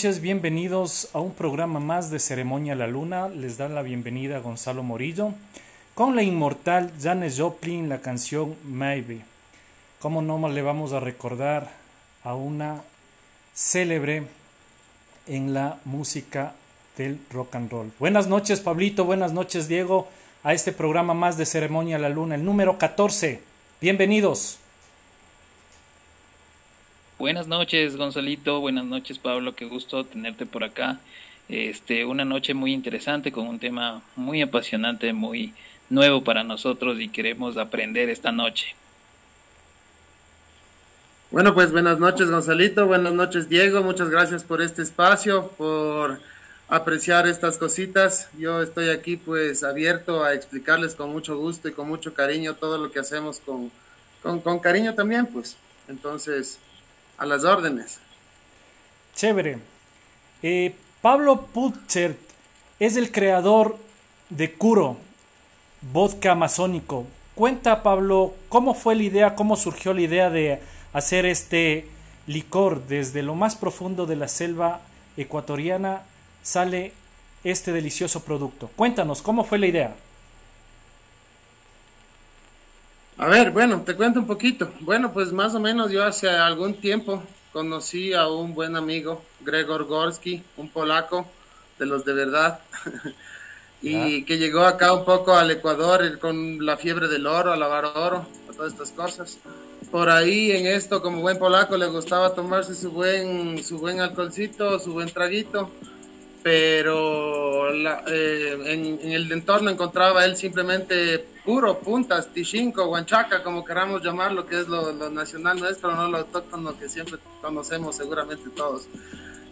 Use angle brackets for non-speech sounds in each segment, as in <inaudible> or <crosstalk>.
noches, bienvenidos a un programa más de Ceremonia la Luna. Les da la bienvenida Gonzalo Morillo con la inmortal Janis Joplin, la canción Maybe. ¿Cómo no le vamos a recordar a una célebre en la música del rock and roll? Buenas noches, Pablito, buenas noches, Diego, a este programa más de Ceremonia la Luna, el número 14. Bienvenidos. Buenas noches, Gonzalito. Buenas noches, Pablo. Qué gusto tenerte por acá. Este, una noche muy interesante con un tema muy apasionante, muy nuevo para nosotros y queremos aprender esta noche. Bueno, pues buenas noches, Gonzalito. Buenas noches, Diego. Muchas gracias por este espacio, por apreciar estas cositas. Yo estoy aquí pues abierto a explicarles con mucho gusto y con mucho cariño todo lo que hacemos con, con, con cariño también, pues. Entonces, a las órdenes. Chévere. Eh, Pablo Putzer es el creador de Curo, vodka amazónico. Cuenta, Pablo, cómo fue la idea, cómo surgió la idea de hacer este licor desde lo más profundo de la selva ecuatoriana sale este delicioso producto. Cuéntanos, ¿cómo fue la idea? A ver, bueno, te cuento un poquito. Bueno, pues más o menos yo hace algún tiempo conocí a un buen amigo, Gregor Gorski, un polaco de los de verdad, <laughs> y que llegó acá un poco al Ecuador con la fiebre del oro, a lavar oro, a todas estas cosas. Por ahí en esto, como buen polaco, le gustaba tomarse su buen, su buen alcoholcito, su buen traguito pero eh, en, el entorno encontraba él simplemente puro, puntas, tichinco, guanchaca, como queramos llamarlo, que es lo, nacional nuestro, no lo autóctono que siempre conocemos seguramente todos.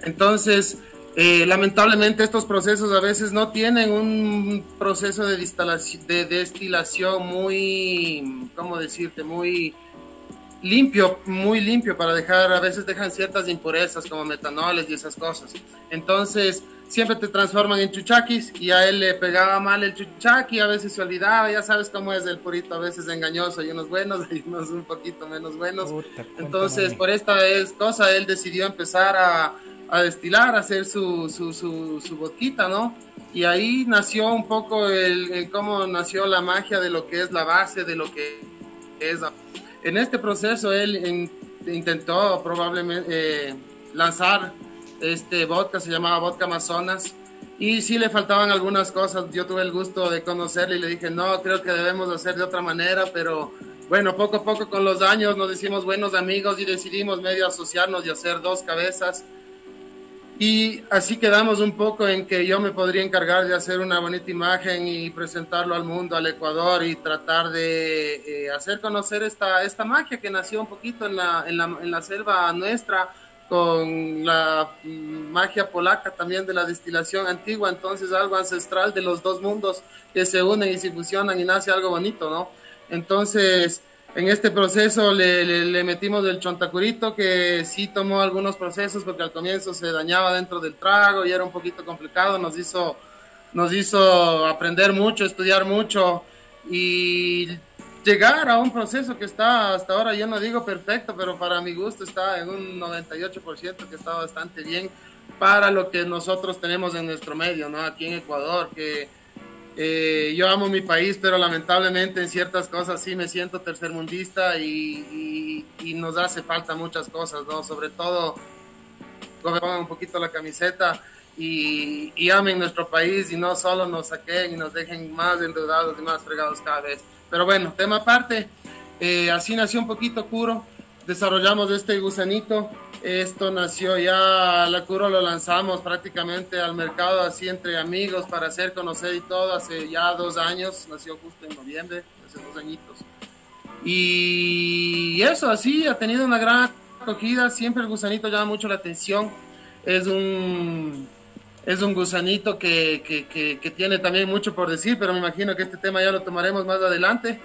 Entonces, eh, lamentablemente estos procesos a veces no tienen un proceso de, de destilación muy, ¿cómo decirte?, muy limpio, muy limpio para dejar, a veces dejan ciertas impurezas como metanoles y esas cosas. Entonces, siempre te transforman en chuchaquis y a él le pegaba mal el chuchaqui, a veces se olvidaba, ya sabes cómo es el purito, a veces engañoso, hay unos buenos, <laughs> hay unos un poquito menos buenos. Entonces, por esta es cosa, él decidió empezar a, a destilar, a hacer su, su, su, su, boquita, ¿no? Y ahí nació un poco el, cómo nació la magia de lo que es la base, de lo que es. En este proceso él intentó probablemente eh, lanzar este vodka, se llamaba vodka Amazonas, y sí le faltaban algunas cosas. Yo tuve el gusto de conocerle y le dije, no, creo que debemos hacer de otra manera, pero bueno, poco a poco con los años nos hicimos buenos amigos y decidimos medio asociarnos y hacer dos cabezas. Y así quedamos un poco en que yo me podría encargar de hacer una bonita imagen y presentarlo al mundo, al Ecuador y tratar de eh, hacer conocer esta, esta magia que nació un poquito en la, en la, en la selva nuestra con la magia polaca también de la destilación antigua, entonces algo ancestral de los dos mundos que se unen y se fusionan y nace algo bonito, ¿no? Entonces, en este proceso le, le, metimos el chontacurito que sí tomó algunos procesos porque al comienzo se dañaba dentro del trago y era un poquito complicado, nos hizo, nos hizo aprender mucho, estudiar mucho y llegar a un proceso que está hasta ahora, yo no digo perfecto, pero para mi gusto está en un 98% que está bastante bien para lo que nosotros tenemos en nuestro medio, ¿no? Aquí en Ecuador, que eh, yo amo mi país, pero lamentablemente en ciertas cosas sí me siento tercermundista y, y, nos hace falta muchas cosas, ¿no? Sobre todo, pongan un poquito la camiseta y, y amen nuestro país y no solo nos saquen y nos dejen más endeudados y más fregados cada vez. Pero bueno, tema aparte, eh, así nació un poquito Curo, desarrollamos este gusanito, esto nació ya, la Curo lo lanzamos prácticamente al mercado así entre amigos para hacer conocer y todo, hace ya dos años, nació justo en noviembre, hace dos añitos. Y eso, así, ha tenido una gran acogida, siempre el gusanito llama mucho la atención, es un es un gusanito que, que, que, tiene también mucho por decir, pero me imagino que este tema ya lo tomaremos más adelante.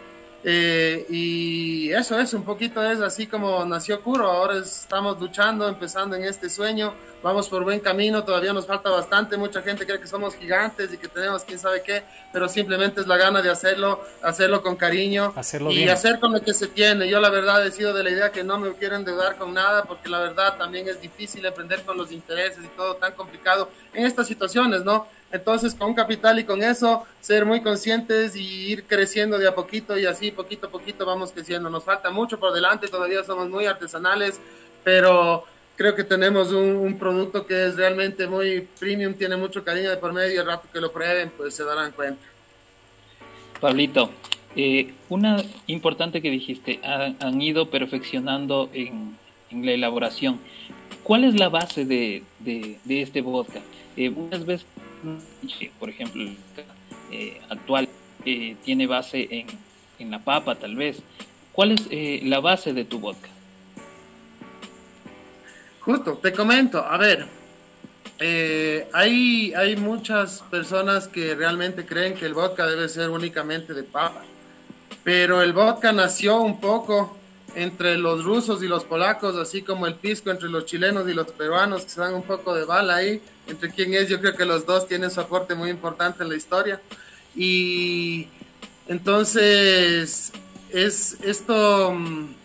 Eh, y eso es, un poquito es así como nació Curo. Ahora estamos luchando, empezando en este sueño. Vamos por buen camino, todavía nos falta bastante. Mucha gente cree que somos gigantes y que tenemos quién sabe qué, pero simplemente es la gana de hacerlo, hacerlo con cariño hacerlo y hacer con lo que se tiene. Yo, la verdad, he sido de la idea que no me quiero endeudar con nada, porque la verdad también es difícil aprender con los intereses y todo tan complicado en estas situaciones, ¿no? Entonces, con capital y con eso, ser muy conscientes y ir creciendo de a poquito y así, poquito a poquito, vamos creciendo. Nos falta mucho por delante, todavía somos muy artesanales, pero creo que tenemos un, producto que es realmente muy premium, tiene mucho cariño de por medio y el rato que lo prueben, pues se darán cuenta. Pablito, eh, una importante que dijiste, han ido perfeccionando en, la elaboración. ¿Cuál es la base de, este vodka? Eh, veces por ejemplo, eh, actual eh, tiene base en, en, la papa tal vez. ¿Cuál es eh, la base de tu vodka? Justo, te comento, a ver, hay, hay muchas personas que realmente creen que el vodka debe ser únicamente de papa, pero el vodka nació un poco entre los rusos y los polacos, así como el pisco entre los chilenos y los peruanos, que se dan un poco de bala ahí, entre quién es, yo creo que los dos tienen su aporte muy importante en la historia. Y entonces, es esto mm,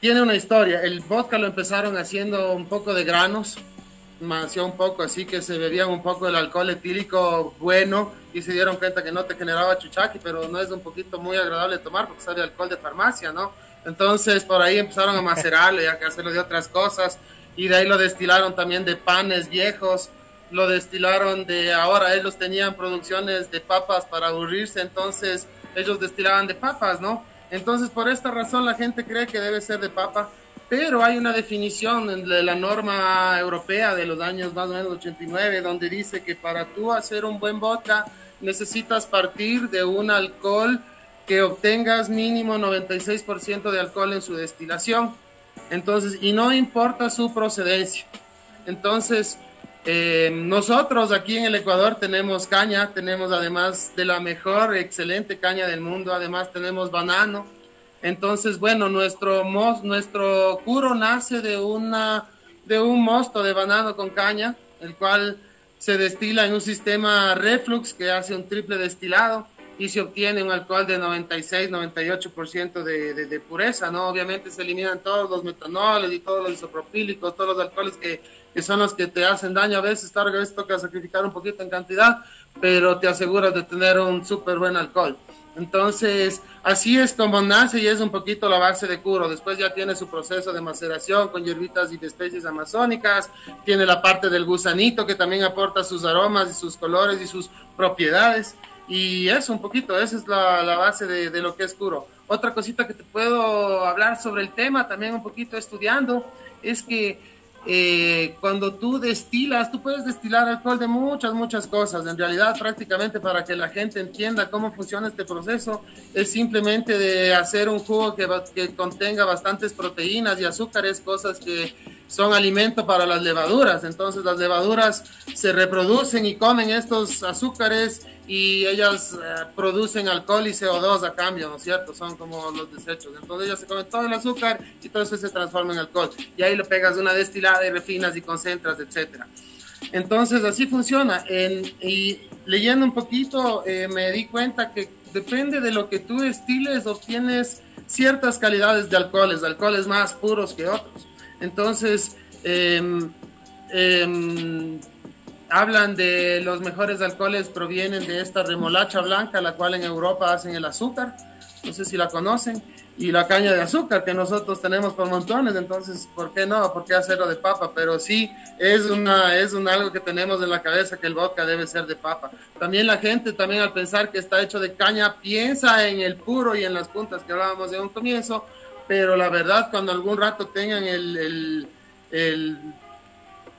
tiene una historia. El vodka lo empezaron haciendo un poco de granos, nació un poco así que se bebían un poco del alcohol etílico bueno y se dieron cuenta que no te generaba chuchaqui, pero no es un poquito muy agradable tomar porque sabe alcohol de farmacia, ¿no? Entonces por ahí empezaron a macerarlo y a hacerlo de otras cosas y de ahí lo destilaron también de panes viejos, lo destilaron de ahora, ellos tenían producciones de papas para aburrirse, entonces ellos destilaban de papas, ¿no? Entonces por esta razón la gente cree que debe ser de papa, pero hay una definición de la norma europea de los años más o menos 89 donde dice que para tú hacer un buen vodka necesitas partir de un alcohol que obtengas mínimo 96% de alcohol en su destilación. Entonces, y no importa su procedencia. Entonces, eh, nosotros aquí en el Ecuador tenemos caña, tenemos además de la mejor, excelente caña del mundo, además tenemos banano. Entonces, bueno, nuestro, nuestro curo nace de, una, de un mosto de banano con caña, el cual se destila en un sistema reflux que hace un triple destilado y se obtiene un alcohol de 96, 98% de, de, de pureza, ¿no? Obviamente se eliminan todos los metanoles y todos los isopropílicos, todos los alcoholes que, que son los que te hacen daño. A veces, a veces toca sacrificar un poquito en cantidad, pero te aseguras de tener un súper buen alcohol. Entonces, así es como nace y es un poquito la base de Curo. Después ya tiene su proceso de maceración con hierbitas y de especies amazónicas. Tiene la parte del gusanito que también aporta sus aromas y sus colores y sus propiedades. Y eso, un poquito, esa es la, base de, lo que es Curo. Otra cosita que te puedo hablar sobre el tema, también un poquito estudiando, es que eh, cuando tú destilas, tú puedes destilar alcohol de muchas, muchas cosas. En realidad, prácticamente para que la gente entienda cómo funciona este proceso, es simplemente de hacer un jugo que contenga bastantes proteínas y azúcares, cosas que son alimento para las levaduras. Entonces las levaduras se reproducen y comen estos azúcares y ellas eh, producen alcohol y CO2 a cambio, ¿no es cierto? Son como los desechos. Entonces ellas se comen todo el azúcar y todo eso se transforma en alcohol. Y ahí le pegas una destilada y refinas y concentras, etc. Entonces así funciona. y leyendo un poquito eh, me di cuenta que depende de lo que tú destiles, obtienes ciertas calidades de alcoholes, alcoholes más puros que otros. Entonces, em, hablan de los mejores alcoholes provienen de esta remolacha blanca, la cual en Europa hacen el azúcar, no sé si la conocen, y la caña de azúcar que nosotros tenemos por montones, entonces, ¿por qué no? ¿Por qué hacerlo de papa? Pero sí, es, una, es un algo que tenemos en la cabeza que el vodka debe ser de papa. También la gente, también al pensar que está hecho de caña, piensa en el puro y en las puntas que hablábamos de un comienzo, pero la verdad, cuando algún rato tengan el, el, el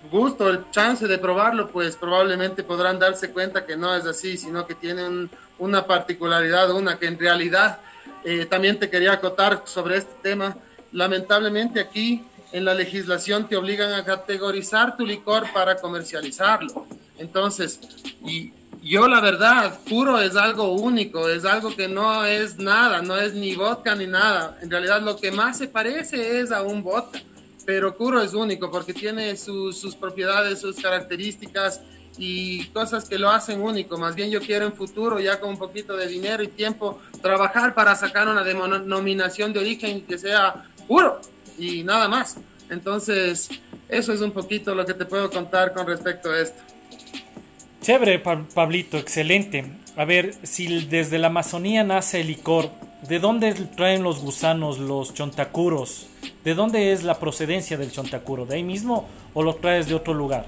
gusto, el chance de probarlo, pues probablemente podrán darse cuenta que no es así, sino que tienen una particularidad, una que en realidad eh, también te quería acotar sobre este tema. Lamentablemente aquí en la legislación te obligan a categorizar tu licor para comercializarlo. Entonces, y yo la verdad, puro es algo único, es algo que no es nada, no es ni vodka ni nada. En realidad lo que más se parece es a un vodka, pero puro es único porque tiene sus propiedades, sus características y cosas que lo hacen único. Más bien yo quiero en futuro, ya con un poquito de dinero y tiempo, trabajar para sacar una denominación de origen que sea puro y nada más. Entonces, eso es un poquito lo que te puedo contar con respecto a esto. Chévere, Pablito, excelente. A ver, si desde la Amazonía nace el licor, ¿de dónde traen los gusanos, los chontacuros? ¿De dónde es la procedencia del chontacuro? ¿De ahí mismo o lo traes de otro lugar?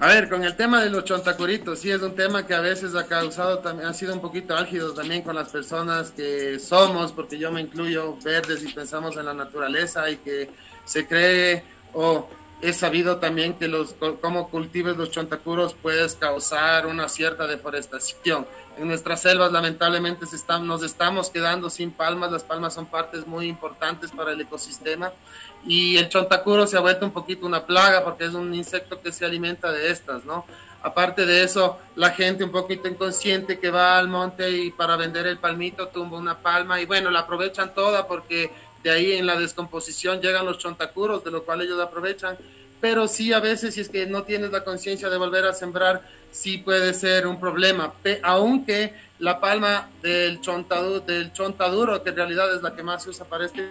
A ver, con el tema de los chontacuritos, sí es un tema que a veces ha causado, ha sido un poquito álgido también con las personas que somos, porque yo me incluyo verdes y pensamos en la naturaleza y que se cree o he sabido también que los como cultives los chontacuros puedes causar una cierta deforestación. En nuestras selvas lamentablemente se nos estamos quedando sin palmas, las palmas son partes muy importantes para el ecosistema y el chontacuro se ha vuelto un poquito una plaga porque es un insecto que se alimenta de estas, ¿no? Aparte de eso, la gente un poquito inconsciente que va al monte y para vender el palmito tumba una palma y bueno, la aprovechan toda porque de ahí en la descomposición llegan los chontacuros, de lo cual ellos aprovechan. Pero sí, a veces, si es que no tienes la conciencia de volver a sembrar, sí puede ser un problema. aunque la palma del chontaduro, del chontaduro, que en realidad es la que más se usa para este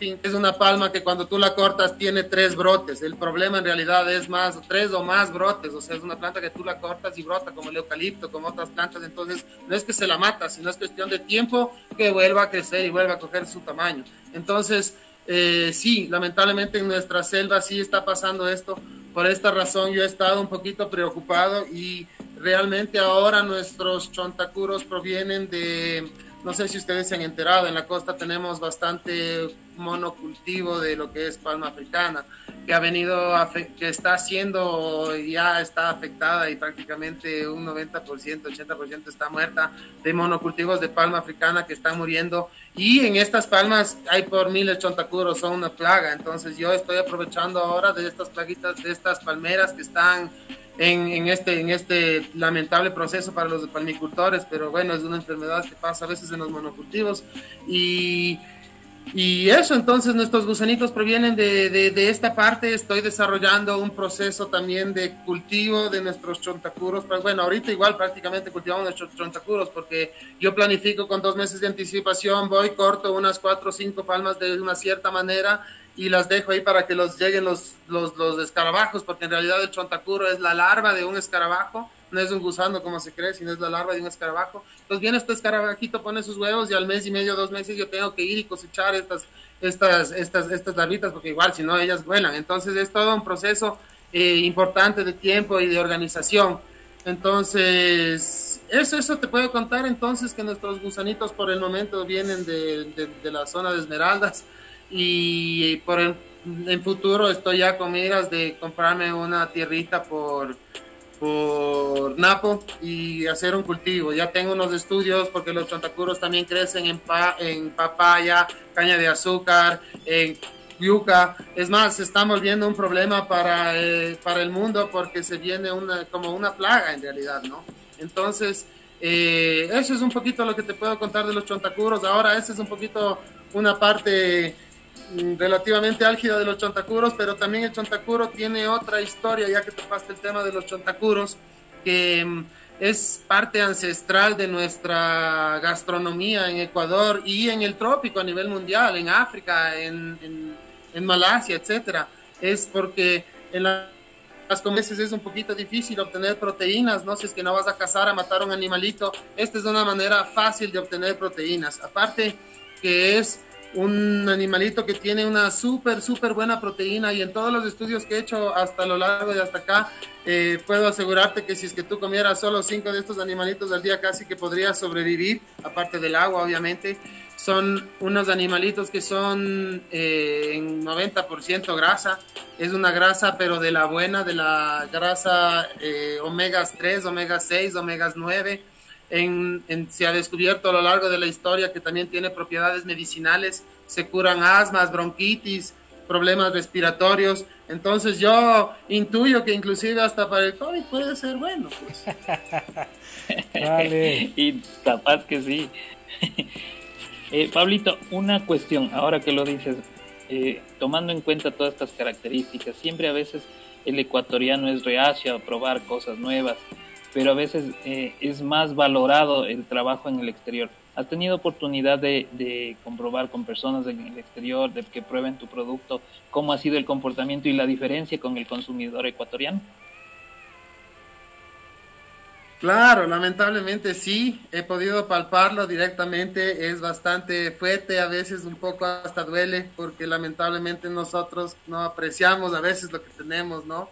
es una palma que cuando tú la cortas tiene tres brotes. El problema en realidad es más, tres o más brotes. O sea, es una planta que tú la cortas y brota como el eucalipto, como otras plantas. Entonces, no es que se la mata, sino es cuestión de tiempo que vuelva a crecer y vuelva a coger su tamaño. Entonces, eh, sí, lamentablemente en nuestra selva sí está pasando esto. Por esta razón yo he estado un poquito preocupado y realmente ahora nuestros chontacuros provienen de no sé si ustedes se han enterado, en la costa tenemos bastante monocultivo de lo que es palma africana, que ha venido, que está siendo, ya está afectada y prácticamente un 90%, 80% está muerta de monocultivos de palma africana que están muriendo. Y en estas palmas hay por miles chontacuros, son una plaga. Entonces yo estoy aprovechando ahora de estas plaguitas, de estas palmeras que están en, este, en este lamentable proceso para los palmicultores, pero bueno, es una enfermedad que pasa a veces en los monocultivos. Y, y eso, entonces nuestros gusanitos provienen de, de, esta parte. Estoy desarrollando un proceso también de cultivo de nuestros chontacuros. Pues bueno, ahorita igual prácticamente cultivamos nuestros chontacuros porque yo planifico con dos meses de anticipación, voy, corto unas cuatro o cinco palmas de una cierta manera y las dejo ahí para que los lleguen los, los, los escarabajos, porque en realidad el chontacuro es la larva de un escarabajo, no es un gusano como se cree, sino es la larva de un escarabajo. Entonces viene este escarabajito, pone sus huevos y al mes y medio, dos meses yo tengo que ir y cosechar estas, estas, estas, estas larvitas, porque igual si no ellas vuelan. Entonces es todo un proceso eh, importante de tiempo y de organización. Entonces, eso, eso te puedo contar entonces que nuestros gusanitos por el momento vienen de, de, de la zona de Esmeraldas y por el, en futuro estoy ya con miras de comprarme una tierrita por, por Napo y hacer un cultivo. Ya tengo unos estudios porque los chontacuros también crecen en, pa, en papaya, caña de azúcar, en yuca. Es más, se está volviendo un problema para, eh, para el mundo porque se viene una, como una plaga en realidad, ¿no? Entonces, eh, eso es un poquito lo que te puedo contar de los chontacuros. Ahora, esa es un poquito una parte relativamente álgida de los chontacuros, pero también el chontacuro tiene otra historia, ya que topaste el tema de los chontacuros, que mm, es parte ancestral de nuestra gastronomía en Ecuador y en el trópico a nivel mundial, en África, en, Malasia, etcétera. Es porque en las comeces es un poquito difícil obtener proteínas, ¿no? Si es que no vas a cazar a matar un animalito, esta es una manera fácil de obtener proteínas. Aparte que es un animalito que tiene una súper, súper buena proteína y en todos los estudios que he hecho hasta lo largo de hasta acá, eh, puedo asegurarte que si es que tú comieras solo cinco de estos animalitos al día casi que podrías sobrevivir, aparte del agua obviamente. Son unos animalitos que son eh, en 90% grasa, es una grasa pero de la buena, de la grasa eh, omegas 3, omegas 6, omegas 9 se ha descubierto a lo largo de la historia que también tiene propiedades medicinales, se curan asmas, bronquitis, problemas respiratorios. Entonces yo intuyo que inclusive hasta para el COVID puede ser bueno. Pues. <laughs> vale. y capaz que sí. <laughs> Eh, Pablito, una cuestión, ahora que lo dices, eh, tomando en cuenta todas estas características, siempre a veces el ecuatoriano es reacio a probar cosas nuevas, pero a veces eh, es más valorado el trabajo en el exterior. ¿Has tenido oportunidad de, comprobar con personas en el exterior, de que prueben tu producto, cómo ha sido el comportamiento y la diferencia con el consumidor ecuatoriano? Claro, lamentablemente sí, he podido palparlo directamente, es bastante fuerte, a veces un poco hasta duele, porque lamentablemente nosotros no apreciamos a veces lo que tenemos, ¿no?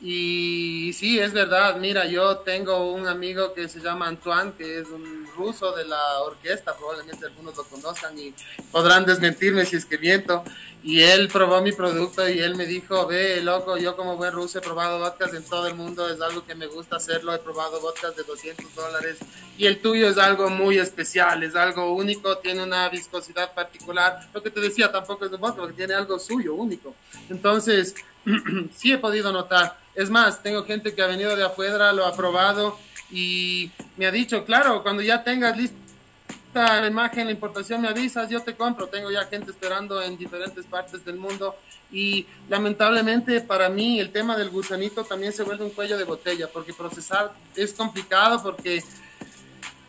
Y sí, es verdad. Mira, yo tengo un amigo que se llama Antoine, que es un ruso de la orquesta, probablemente algunos lo conozcan y podrán desmentirme si es que miento. Y él probó mi producto y él me dijo, ve, loco, yo como buen ruso he probado vodkas en todo el mundo, es algo que me gusta hacerlo, he probado vodkas de 200 dólares y el tuyo es algo muy especial, es algo único, tiene una viscosidad particular. Lo que te decía, tampoco es un vodka, porque tiene algo suyo, único. Entonces, <clears throat> sí he podido notar es más, tengo gente que ha venido de afuera, lo ha probado y me ha dicho, claro, cuando ya tengas lista la imagen, la importación, me avisas, yo te compro. Tengo ya gente esperando en diferentes partes del mundo y lamentablemente para mí el tema del gusanito también se vuelve un cuello de botella porque procesar es complicado porque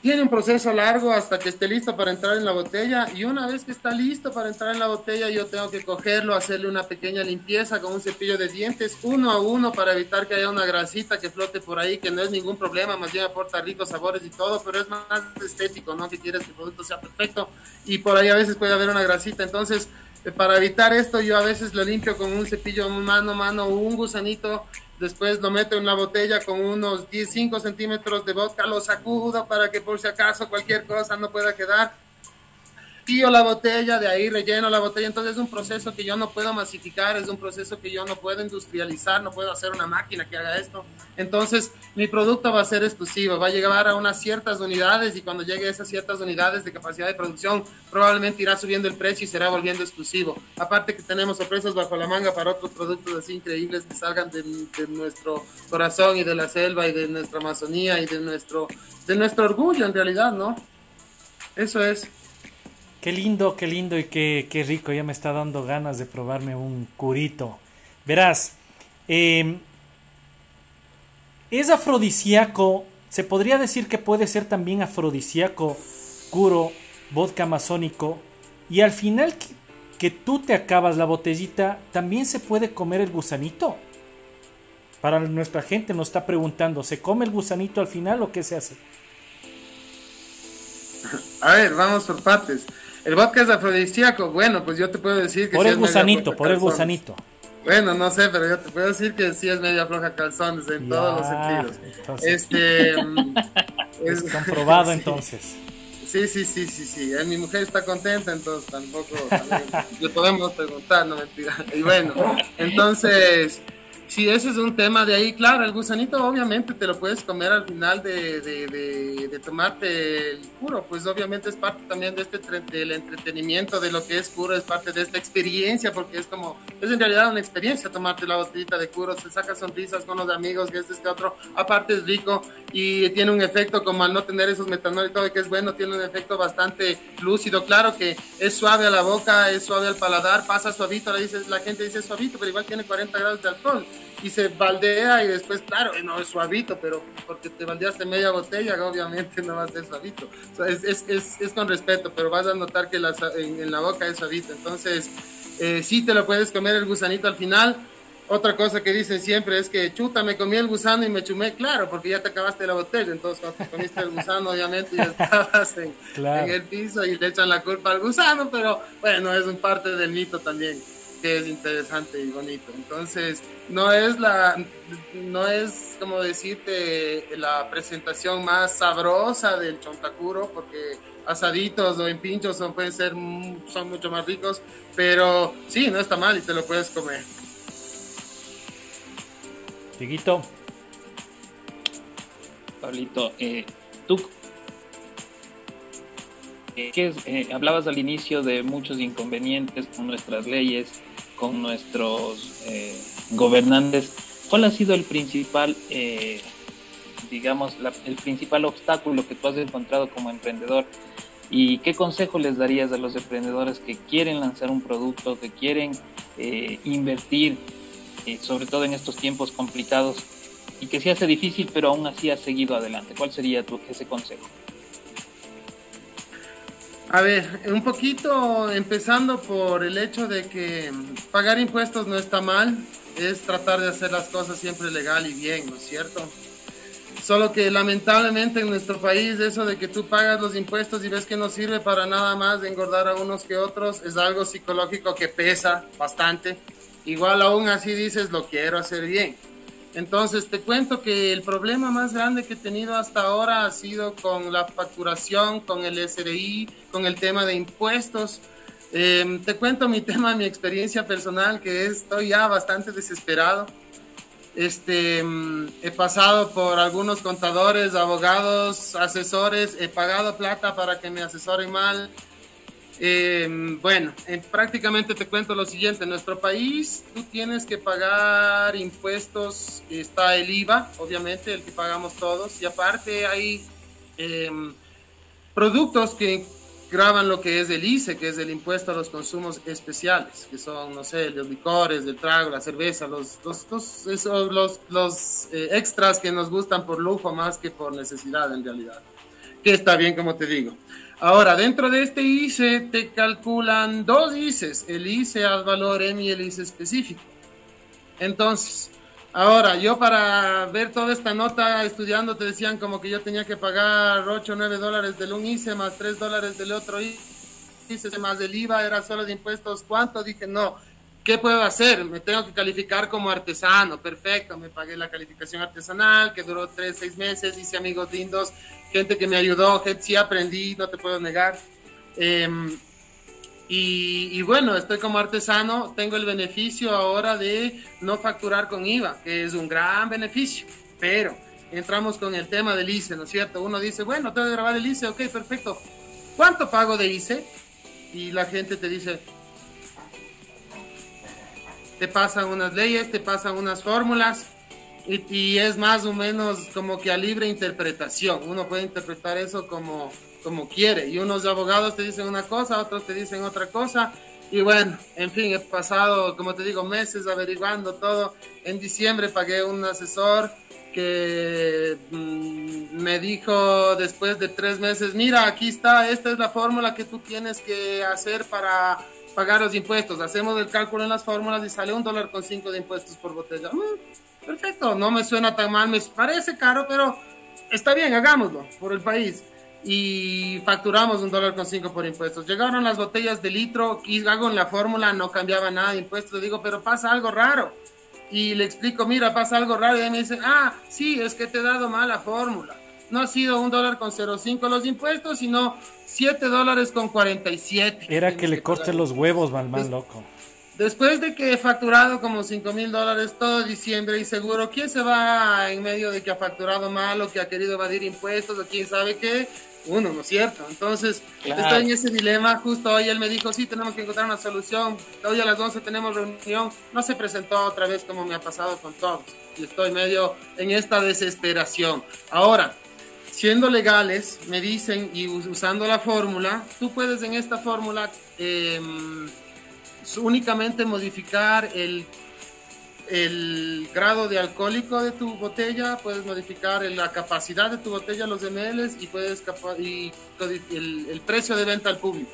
tiene un proceso largo hasta que esté listo para entrar en la botella y una vez que está listo para entrar en la botella yo tengo que cogerlo, hacerle una pequeña limpieza con un cepillo de dientes uno a uno para evitar que haya una grasita que flote por ahí, que no es ningún problema, más bien aporta ricos sabores y todo, pero es más estético, ¿no? Que quieres que el producto sea perfecto y por ahí a veces puede haber una grasita, entonces eh, para evitar esto yo a veces lo limpio con un cepillo mano a mano o un gusanito después lo meto en la botella con unos 15 centímetros de vodka, lo sacudo para que por si acaso cualquier cosa no pueda quedar la botella, de ahí relleno la botella. Entonces es un proceso que yo no puedo masificar, es un proceso que yo no puedo industrializar, no puedo hacer una máquina que haga esto. Entonces mi producto va a ser exclusivo, va a llegar a unas ciertas unidades y cuando llegue a esas ciertas unidades de capacidad de producción, probablemente irá subiendo el precio y será volviendo exclusivo. Aparte que tenemos sorpresas bajo la manga para otros productos así increíbles que salgan de, de nuestro corazón y de la selva y de nuestra Amazonía y de nuestro, de nuestro orgullo en realidad, ¿no? Eso es. Qué lindo, qué lindo y qué, qué, rico. Ya me está dando ganas de probarme un curito. Verás, em, es afrodisíaco. Se podría decir que puede ser también afrodisíaco, curo, vodka amazónico. Y al final que, que tú te acabas la botellita, también se puede comer el gusanito. Para nuestra gente nos está preguntando, ¿se come el gusanito al final o qué se hace? A ver, vamos por partes. El vodka es afrodisíaco. Bueno, pues yo te puedo decir que. Por el gusanito, por el gusanito. Bueno, no sé, pero yo te puedo decir que sí es media floja calzones en todos los sentidos. este. <laughs> es comprobado <laughs> entonces. Sí, sí, sí, sí, sí. Mi mujer está contenta, entonces tampoco le podemos preguntar, no mentira. <laughs> Y bueno, entonces Sí, ese es un tema de ahí, claro, el gusanito obviamente te lo puedes comer al final de, de, de, tomarte el puro, pues obviamente es parte también de este del entretenimiento, de lo que es puro, es parte de esta experiencia, porque es como, es en realidad una experiencia tomarte la botellita de puro, se saca sonrisas con los amigos, que este, este otro, aparte es rico y tiene un efecto como al no tener esos metanol y todo, que es bueno, tiene un efecto bastante lúcido, claro que es suave a la boca, es suave al paladar, pasa suavito, la, la gente dice suavito, pero igual tiene 40 grados de alcohol y se baldea y después, claro, no es suavito, pero porque te baldeaste media botella, <laughs> obviamente no va a ser suavito. es, es, es, es, con respeto, pero vas a notar que en, la boca es suavito. Entonces, eh, sí te lo puedes comer el gusanito al final. Otra cosa que dicen siempre es que chuta, me comí el gusano y me chumé, claro, porque ya te acabaste la botella. Entonces, cuando comiste el gusano, <laughs> obviamente ya estabas en, en el piso y le echan la culpa al gusano, pero bueno, es un parte del mito también que es interesante y bonito. Entonces, no es la, no es como decirte la presentación más sabrosa del chontacuro, porque asaditos o en pinchos son, pueden ser, son mucho más ricos, pero sí, no está mal y te lo puedes comer. Chiquito. Pablito, eh, tú eh, que eh, hablabas al inicio de muchos inconvenientes con nuestras leyes con nuestros, eh, gobernantes, ¿cuál ha sido el principal, eh, digamos, el principal obstáculo que tú has encontrado como emprendedor? ¿Y qué consejo les darías a los emprendedores que quieren lanzar un producto, que quieren eh, invertir, eh, sobre todo en estos tiempos complicados, y que se hace difícil, pero aún así has seguido adelante? ¿Cuál sería tu, ese consejo? A ver, un poquito empezando por el hecho de que pagar impuestos no está mal, es tratar de hacer las cosas siempre legal y bien, ¿no es cierto? Solo que lamentablemente en nuestro país eso de que tú pagas los impuestos y ves que no sirve para nada más de engordar a unos que otros es algo psicológico que pesa bastante. Igual aún así dices lo quiero hacer bien. Entonces te cuento que el problema más grande que he tenido hasta ahora ha sido con la facturación, con el SRI, con el tema de impuestos. Em, te cuento mi <laughs> tema, mi experiencia personal, que estoy ya bastante desesperado. Este, mm, he pasado por algunos contadores, abogados, asesores, he pagado plata para que me asesoren mal, Em, bueno, prácticamente te cuento lo siguiente. En nuestro país tú tienes que pagar impuestos, está el IVA, obviamente, el que pagamos todos, y aparte hay em, productos que graban lo que es el ICE, que es el impuesto a los consumos especiales, que son, no sé, los licores, el trago, la cerveza, los, los, los eh, extras que nos gustan por lujo más que por necesidad en realidad. Que está bien, como te digo. Ahora, dentro de este ICE te calculan dos ICEs, el ICE al valor M y el ICE específico. Entonces, ahora yo para ver toda esta nota estudiando te decían como que yo tenía que pagar 8 o 9 dólares del un ICE más 3 dólares del otro ICE más el IVA, era solo de impuestos. ¿Cuánto? Dije, no, ¿qué puedo hacer? Me tengo que calificar como artesano. Perfecto, me pagué la calificación artesanal que duró 3, 6 meses, hice amigos lindos gente que me ayudó, gente, sí aprendí, no te puedo negar. Em, y, bueno, estoy como artesano, tengo el beneficio ahora de no facturar con IVA, que es un gran beneficio, pero entramos con el tema del ICE, ¿no es cierto? Uno dice, bueno, tengo que grabar el ICE, ok, perfecto. ¿Cuánto pago de ICE? Y la gente te dice, te pasan unas leyes, te pasan unas fórmulas, y, es más o menos como que a libre interpretación. Uno puede interpretar eso como, como quiere. Y unos abogados te dicen una cosa, otros te dicen otra cosa. Y bueno, en fin, he pasado, como te digo, meses averiguando todo. En diciembre pagué un asesor que mm, me dijo después de tres meses, mira, aquí está, esta es la fórmula que tú tienes que hacer para pagar los impuestos. Hacemos el cálculo en las fórmulas y sale un dólar con cinco de impuestos por botella. Mm, perfecto, no me suena tan mal, me parece caro, pero está bien, hagámoslo por el país. Y facturamos un dólar con cinco por impuestos. Llegaron las botellas de litro, y hago en la fórmula, no cambiaba nada de impuestos. Digo, pero pasa algo raro. Y le explico, mira, pasa algo raro. Y me dice, ah, sí, es que te he dado mal la fórmula. No ha sido un dólar con 0,5 los impuestos, sino 7 dólares con 47. Era que le corte los huevos, mal, mal loco. Después de que he facturado como 5 mil dólares todo diciembre y seguro, ¿quién se va en medio de que ha facturado mal o que ha querido evadir impuestos o quién sabe qué? Uno, ¿no es cierto? Entonces, estoy en ese dilema. Justo hoy él me dijo, sí, tenemos que encontrar una solución. Hoy a las 11 tenemos reunión. No se presentó otra vez como me ha pasado con todos. Y estoy medio en esta desesperación. Ahora, siendo legales, me dicen, y usando la fórmula, tú puedes en esta fórmula... Eh, únicamente modificar el, grado de alcohólico de tu botella, puedes modificar la capacidad de tu botella, los ml y puedes y el, el, precio de venta al público.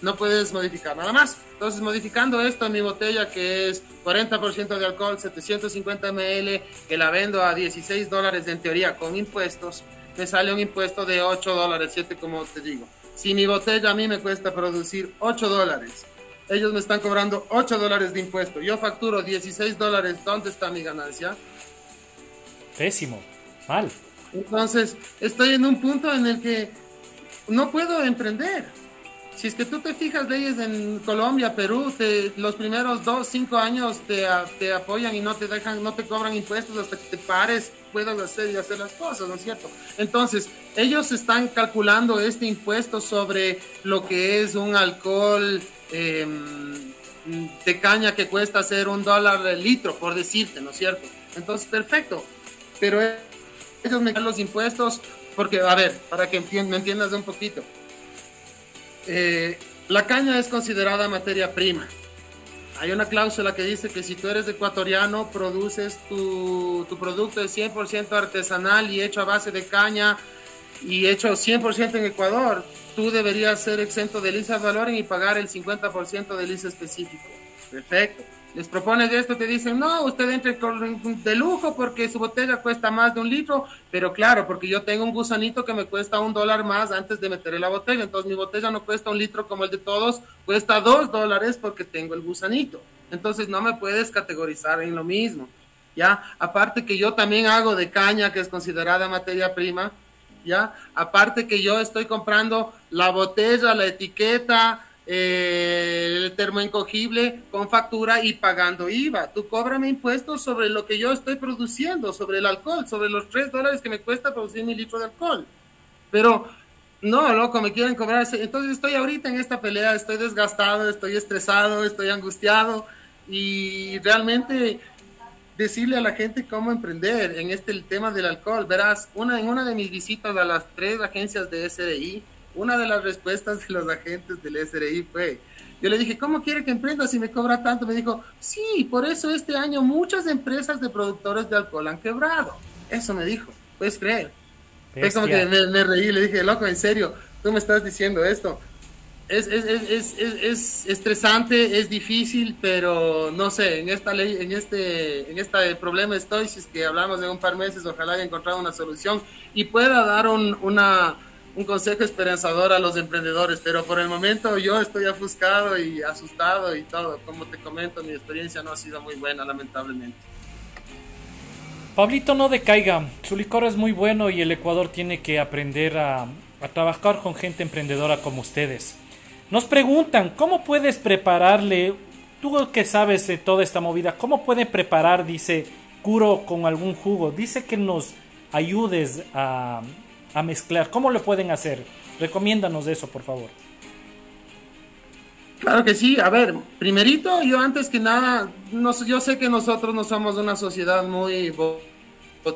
No puedes modificar nada más. Entonces, modificando esto en mi botella, que es 40% de alcohol, 750 ml, que la vendo a 16 dólares en teoría con impuestos, me sale un impuesto de 8 dólares, 7 como te digo. Si mi botella a mí me cuesta producir 8 dólares ellos me están cobrando 8 dólares de impuesto. Yo facturo 16 dólares. ¿Dónde está mi ganancia? Pésimo. Mal. Entonces, estoy en un punto en el que no puedo emprender. Si es que tú te fijas leyes en Colombia, Perú, te, los primeros dos, cinco años te, te, apoyan y no te dejan, no te cobran impuestos hasta que te pares, puedas hacer y hacer las cosas, ¿no es cierto? Entonces, ellos están calculando este impuesto sobre lo que es un alcohol mm, de caña que cuesta hacer un dólar el litro, por decirte, ¿no es cierto? Entonces, perfecto. Pero ellos me dan los impuestos porque, a ver, para que me entiendas un poquito. Eh, la caña es considerada materia prima. Hay una cláusula que dice que si tú eres ecuatoriano, produces tu, tu producto de 100% artesanal y hecho a base de caña y hecho 100% en Ecuador, tú deberías ser exento de lisa valoren y pagar el 50% de lisa específico. Perfecto. Les propones esto, te dicen, no, usted entre de lujo porque su botella cuesta más de un litro, pero claro, porque yo tengo un gusanito que me cuesta un dólar más antes de meterle la botella, entonces mi botella no cuesta un litro como el de todos, cuesta dos dólares porque tengo el gusanito. Entonces no me puedes categorizar en lo mismo. ¿ya? Aparte que yo también hago de caña, que es considerada materia prima, ¿ya? Aparte que yo estoy comprando la botella, la etiqueta, eh, el termoencogible con factura y pagando IVA. Tú cóbrame impuestos sobre lo que yo estoy produciendo, sobre el alcohol, sobre los tres dólares que me cuesta producir mi litro de alcohol. Pero no, loco, me quieren cobrar. Entonces estoy ahorita en esta pelea, estoy desgastado, estoy estresado, estoy angustiado y realmente decirle a la gente cómo emprender en este el tema del alcohol. Verás, una, en una de mis visitas a las tres agencias de SRI, una de las respuestas de los agentes del SRI fue, yo le dije, ¿cómo quiere que emprenda si me cobra tanto? Me dijo, sí, por eso este año muchas empresas de productores de alcohol han quebrado. Eso me dijo, puedes creer. Es como que me, me reí, le dije, loco, en serio, tú me estás diciendo esto es, es, es, es, estresante, es difícil, pero no sé, en esta ley, en este, en este problema estoy, si es que hablamos de un par de meses, ojalá haya encontrado una solución y pueda dar un, una, un consejo esperanzador a los emprendedores, pero por el momento yo estoy ofuscado y asustado y todo, como te comento, mi experiencia no ha sido muy buena, lamentablemente. Pablito, no decaiga, su licor es muy bueno y el Ecuador tiene que aprender a, a trabajar con gente emprendedora como ustedes. Nos preguntan, ¿cómo puedes prepararle, tú que sabes de toda esta movida, cómo puede preparar, dice, curo con algún jugo? Dice que nos ayudes a, mezclar. ¿Cómo lo pueden hacer? Recomiéndanos eso, por favor. Claro que sí. A ver, primerito, yo antes que nada, yo sé que nosotros no somos una sociedad muy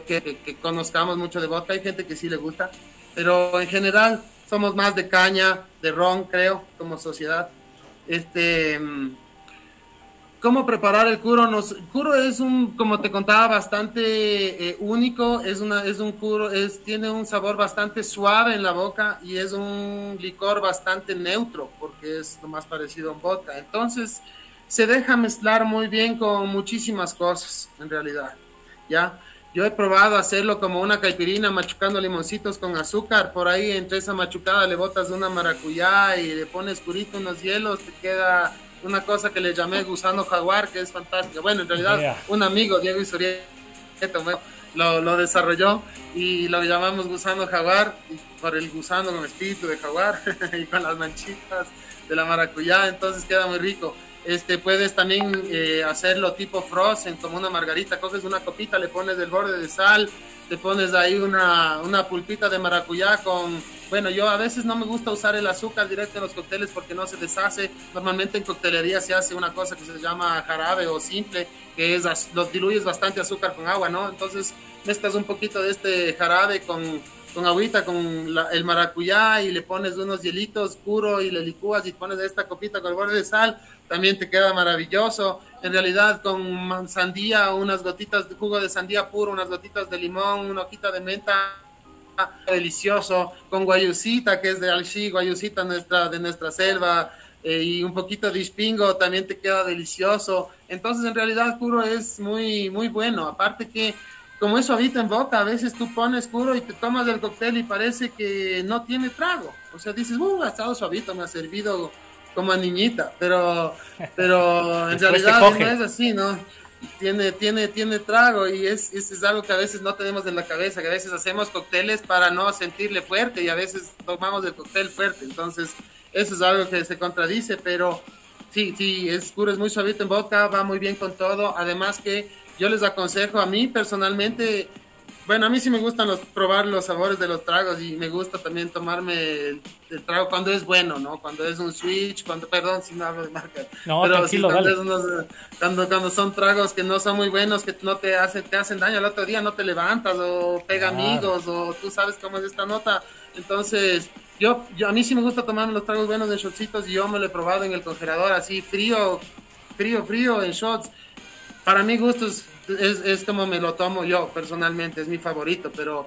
que, que, conozcamos mucho de vodka. Hay gente que sí le gusta, pero en general somos más de caña, de ron, creo, como sociedad. Este, ¿Cómo preparar el curo? Nos, curo es un, como te contaba, bastante eh, único, es, una, es un curo, es, tiene un sabor bastante suave en la boca y es un licor bastante neutro, porque es lo más parecido a un vodka. Entonces, se deja mezclar muy bien con muchísimas cosas, en realidad, ¿ya? Yo he probado hacerlo como una caipirina, machucando limoncitos con azúcar. Por ahí, entre esa machucada, le botas una maracuyá y le pones purito unos hielos. Te queda una cosa que le llamé gusano jaguar, que es fantástica. Bueno, en realidad, un amigo, Diego Isurieta, lo, lo desarrolló y lo llamamos gusano jaguar por el gusano con espíritu de jaguar <laughs> y con las manchitas de la maracuyá. Entonces queda muy rico. Este, puedes también eh, hacerlo tipo frozen, como una margarita, coges una copita, le pones el borde de sal, te pones ahí una, una pulpita de maracuyá con, bueno, yo a veces no me gusta usar el azúcar directo en los cócteles porque no se deshace, normalmente en coctelería se hace una cosa que se llama jarabe o simple, que es, lo diluyes bastante azúcar con agua, ¿no? Entonces mezclas un poquito de este jarabe con con agüita, con el maracuyá y le pones unos hielitos puro y le licúas y pones esta copita con el borde de sal, también te queda maravilloso. En realidad con sandía, unas gotitas de jugo de sandía puro, unas gotitas de limón, una hojita de menta, delicioso. Con guayusita, que es de alchi, guayusita nuestra, de nuestra selva, eh, y un poquito de ispingo también te queda delicioso. Entonces en realidad puro es muy, muy bueno. Aparte que como es suavito en boca, a veces tú pones puro y te tomas el cóctel y parece que no tiene trago. O sea, dices, uh, ha estado suavito, me ha servido como a niñita, pero, pero en realidad no es así, ¿no? Tiene, tiene, tiene trago y es, es, algo que a veces no tenemos en la cabeza, que a veces hacemos cócteles para no sentirle fuerte y a veces tomamos el cóctel fuerte, entonces eso es algo que se contradice, pero sí, sí, es puro, es muy suavito en boca, va muy bien con todo, además que yo les aconsejo a mí personalmente bueno, a mí sí me gustan los, probar los sabores de los tragos y me gusta también tomarme el, trago cuando es bueno, ¿no? Cuando es un switch, cuando, perdón si no hablo de marca. No, pero tranquilo, cuando, cuando, son tragos que no son muy buenos, que no te hacen, te hacen daño, el otro día no te levantas o pega amigos o tú sabes cómo es esta nota. Entonces, yo, yo, a mí sí me gusta tomarme los tragos buenos de shotcitos y yo me lo he probado en el congelador así frío, frío, frío en shots. Para mi gusto es es, es como me lo tomo yo personalmente, es mi favorito, pero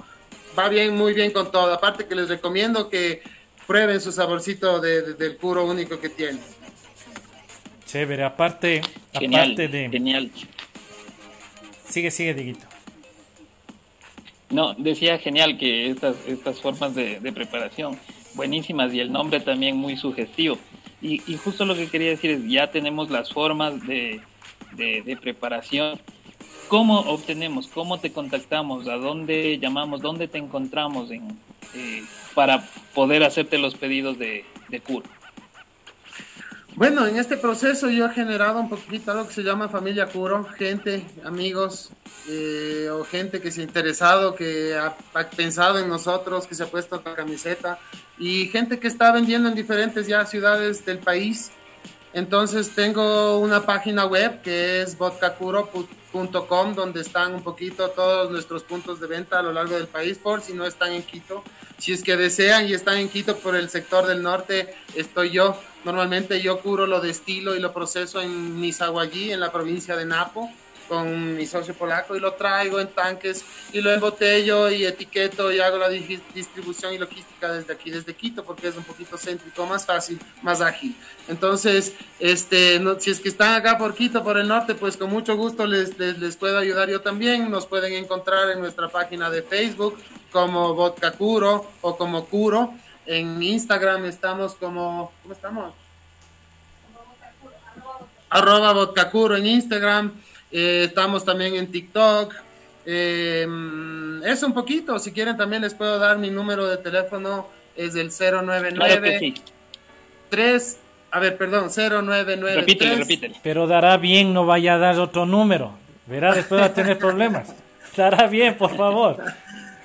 va bien, muy bien con todo. Aparte que les recomiendo que prueben su saborcito del puro único que tiene. Chévere, aparte, genial, aparte de... Genial. Sigue, sigue, Diguito. No, decía genial que estas, estas formas de, preparación, buenísimas y el nombre también muy sugestivo. Y, y, justo lo que quería decir es, ya tenemos las formas de, de, de preparación ¿Cómo obtenemos? ¿Cómo te contactamos? ¿A dónde llamamos? ¿Dónde te encontramos en, eh, para poder hacerte los pedidos de, de cura? Bueno, en este proceso yo he generado un poquito algo que se llama familia Curo, gente, amigos eh, o gente que se ha interesado, que ha, pensado en nosotros, que se ha puesto la camiseta y gente que está vendiendo en diferentes ya ciudades del país. Entonces tengo una página web que es vodkacuro.com donde están un poquito todos nuestros puntos de venta a lo largo del país, por si no están en Quito. Si es que desean y están en Quito por el sector del norte, estoy yo. Normalmente yo curo lo destilo y lo proceso en Misaguallí, en la provincia de Napo con mi socio polaco y lo traigo en tanques y lo embotello y etiqueto y hago la distribución y logística desde aquí, desde Quito, porque es un poquito céntrico, más fácil, más ágil. Entonces, este, si es que están acá por Quito, por el norte, pues con mucho gusto les, les, puedo ayudar yo también. Nos pueden encontrar en nuestra página de Facebook como Vodka Curo o como Curo. En Instagram estamos como, ¿cómo estamos? Arroba Vodka Curo en Instagram. Eh, estamos también en TikTok. Eh, eso un poquito. Si quieren, también les puedo dar mi número de teléfono. Es el 099 3. A ver, perdón, 099 repítele, repítele. Pero dará bien, no vaya a dar otro número. Verá, después va a tener problemas. <laughs> Dará bien, por favor.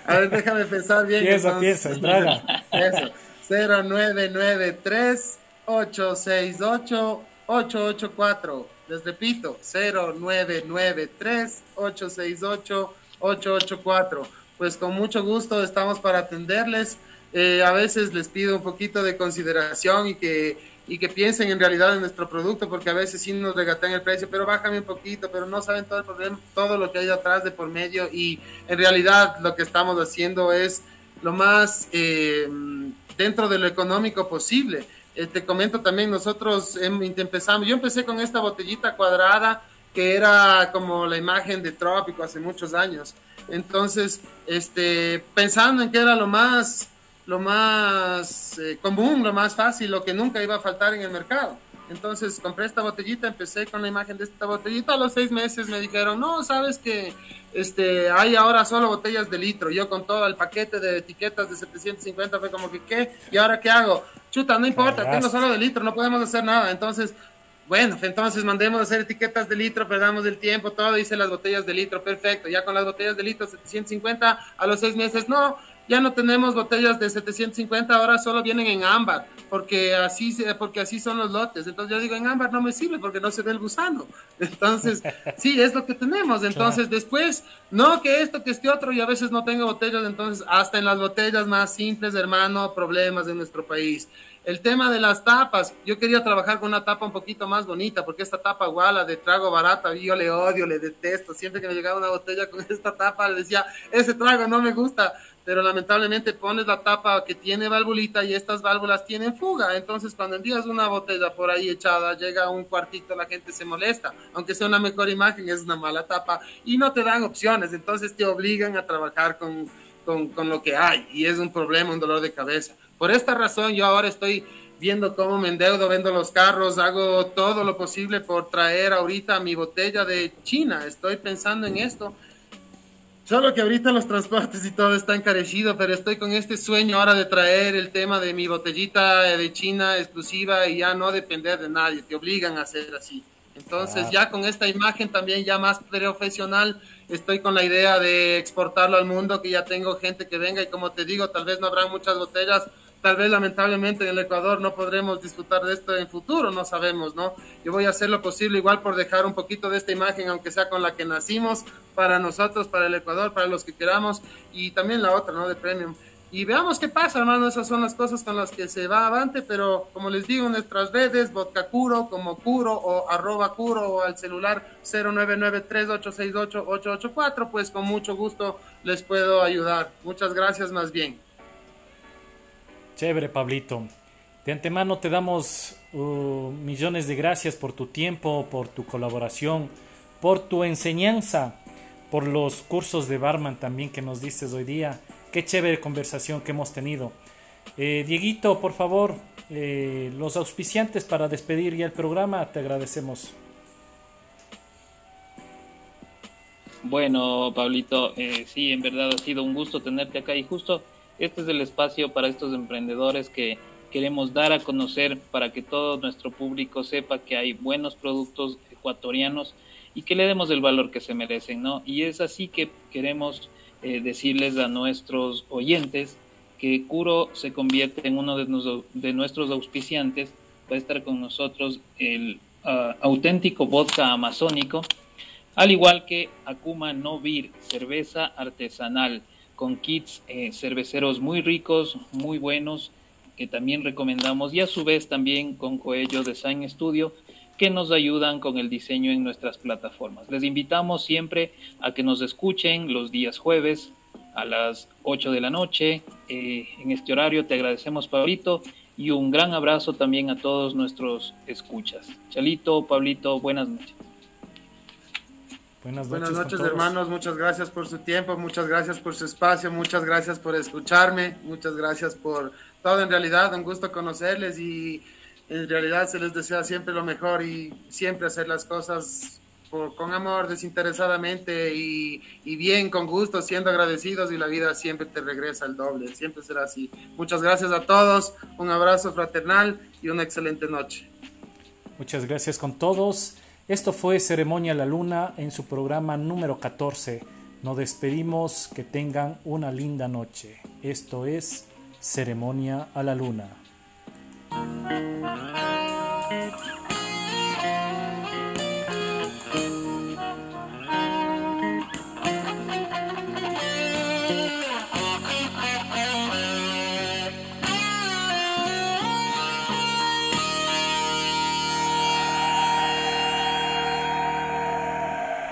A ver, déjame pensar bien. Piensa, piensa, traga. Eso. 0993 868 884 les repito, 0993-868-884. Pues con mucho gusto estamos para atenderles. Eh, a veces les pido un poquito de consideración y que, y que piensen en realidad en nuestro producto, porque a veces sí nos regatean el precio, pero bájame un poquito, pero no saben todo el problema, todo lo que hay atrás de por medio y en realidad lo que estamos haciendo es lo más eh, dentro de lo económico posible. Te comento también, nosotros em, empezamos, yo empecé con esta botellita cuadrada que era como la imagen de Trópico hace muchos años. Entonces, este, pensando en que era lo más, lo más eh, común, lo más fácil, lo que nunca iba a faltar en el mercado. Entonces compré esta botellita, empecé con la imagen de esta botellita. A los seis meses me dijeron, no, sabes que este, hay ahora solo botellas de litro. Yo con todo el paquete de etiquetas de 750 fue como que, ¿qué? ¿Y ahora qué hago? Chuta, no importa, tengo solo de litro, no podemos hacer nada. Entonces, bueno, entonces mandemos a hacer etiquetas de litro, perdamos el tiempo, todo, hice las botellas de litro, perfecto. Ya con las botellas de litro 750 a los seis meses, no, ya no tenemos botellas de 750, ahora solo vienen en ámbar, porque así, porque así son los lotes. Entonces yo digo, en ámbar no me sirve porque no se ve el gusano. <laughs> Entonces, sí, es lo que tenemos. Entonces después, no que esto, que este otro, y a veces no tengo botellas, entonces hasta en las botellas más simples, hermano, problemas en nuestro país. El tema de las tapas, yo quería trabajar con una tapa un poquito más bonita, porque esta tapa guala de trago barata, yo le odio, le detesto. Siempre que me llegaba una botella con <laughs> esta tapa, le decía, ese trago no me gusta pero lamentablemente pones la tapa que tiene válvulita y estas válvulas tienen fuga. Entonces, cuando envías una botella por ahí echada, llega un cuartito, la gente se molesta. Aunque sea una mejor imagen, es una mala tapa y no te dan opciones. Entonces, te obligan a trabajar con, con, con lo que hay y es un problema, un dolor de cabeza. Por esta razón, yo ahora estoy viendo cómo me endeudo, vendo los carros, hago todo lo posible por traer ahorita mi botella de China. Estoy pensando en esto Solo que ahorita los transportes y todo está encarecido, pero estoy con este sueño ahora de traer el tema de mi botellita de China exclusiva y ya no depender de nadie, te obligan a hacer así. Entonces ya con esta imagen también ya más profesional, estoy con la idea de exportarlo al mundo, que ya tengo gente que venga y como te digo, tal vez no habrá muchas botellas, tal vez lamentablemente en el Ecuador no podremos disfrutar de esto en futuro, no sabemos, ¿no? Yo voy a hacer lo posible igual por dejar un poquito de esta imagen, aunque sea con la que nacimos, para nosotros, para el Ecuador, para los que queramos, y también la otra, ¿no? De premium y veamos qué pasa, hermano. Esas son las cosas con las que se va avante, pero como les digo, nuestras redes, Vodka Curo, como Curo o arroba Curo o al celular 0993868884, pues con mucho gusto les puedo ayudar. Muchas gracias más bien. Chévere, Pablito. De antemano te damos uh, millones de gracias por tu tiempo, por tu colaboración, por tu enseñanza, por los cursos de barman también que nos dices hoy día Qué chévere conversación que hemos tenido. Eh, Dieguito, por favor, eh, los auspiciantes para despedir ya el programa, te agradecemos. Bueno, Pablito, eh, sí, en verdad ha sido un gusto tenerte acá y justo este es el espacio para estos emprendedores que queremos dar a conocer para que todo nuestro público sepa que hay buenos productos ecuatorianos y que le demos el valor que se merecen, ¿no? Y es así que queremos eh, decirles a nuestros oyentes que Curo se convierte en uno de, nuestros auspiciantes. Va a estar con nosotros el ah, auténtico vodka amazónico, al igual que Akuma No cerveza artesanal, con kits eh, cerveceros muy ricos, muy buenos, que también recomendamos, y a su vez también con Coello Design Studio, que nos ayudan con el diseño en nuestras plataformas. Les invitamos siempre a que nos escuchen los días jueves a las 8 de la noche. Eh, en este horario te agradecemos, Pablito, y un gran abrazo también a todos nuestros escuchas. Chalito, Pablito, buenas noches. Buenas noches, buenas noches hermanos. Muchas gracias por su tiempo, muchas gracias por su espacio, muchas gracias por escucharme, muchas gracias por todo. En realidad, un gusto conocerles y en realidad se les desea siempre lo mejor y siempre hacer las cosas con amor, desinteresadamente y, bien, con gusto, siendo agradecidos y la vida siempre te regresa al doble, siempre será así. Muchas gracias a todos, un abrazo fraternal y una excelente noche. Muchas gracias con todos. Esto fue Ceremonia a La Luna en su programa número 14. Nos despedimos, que tengan una linda noche. Esto es Ceremonia a la Luna.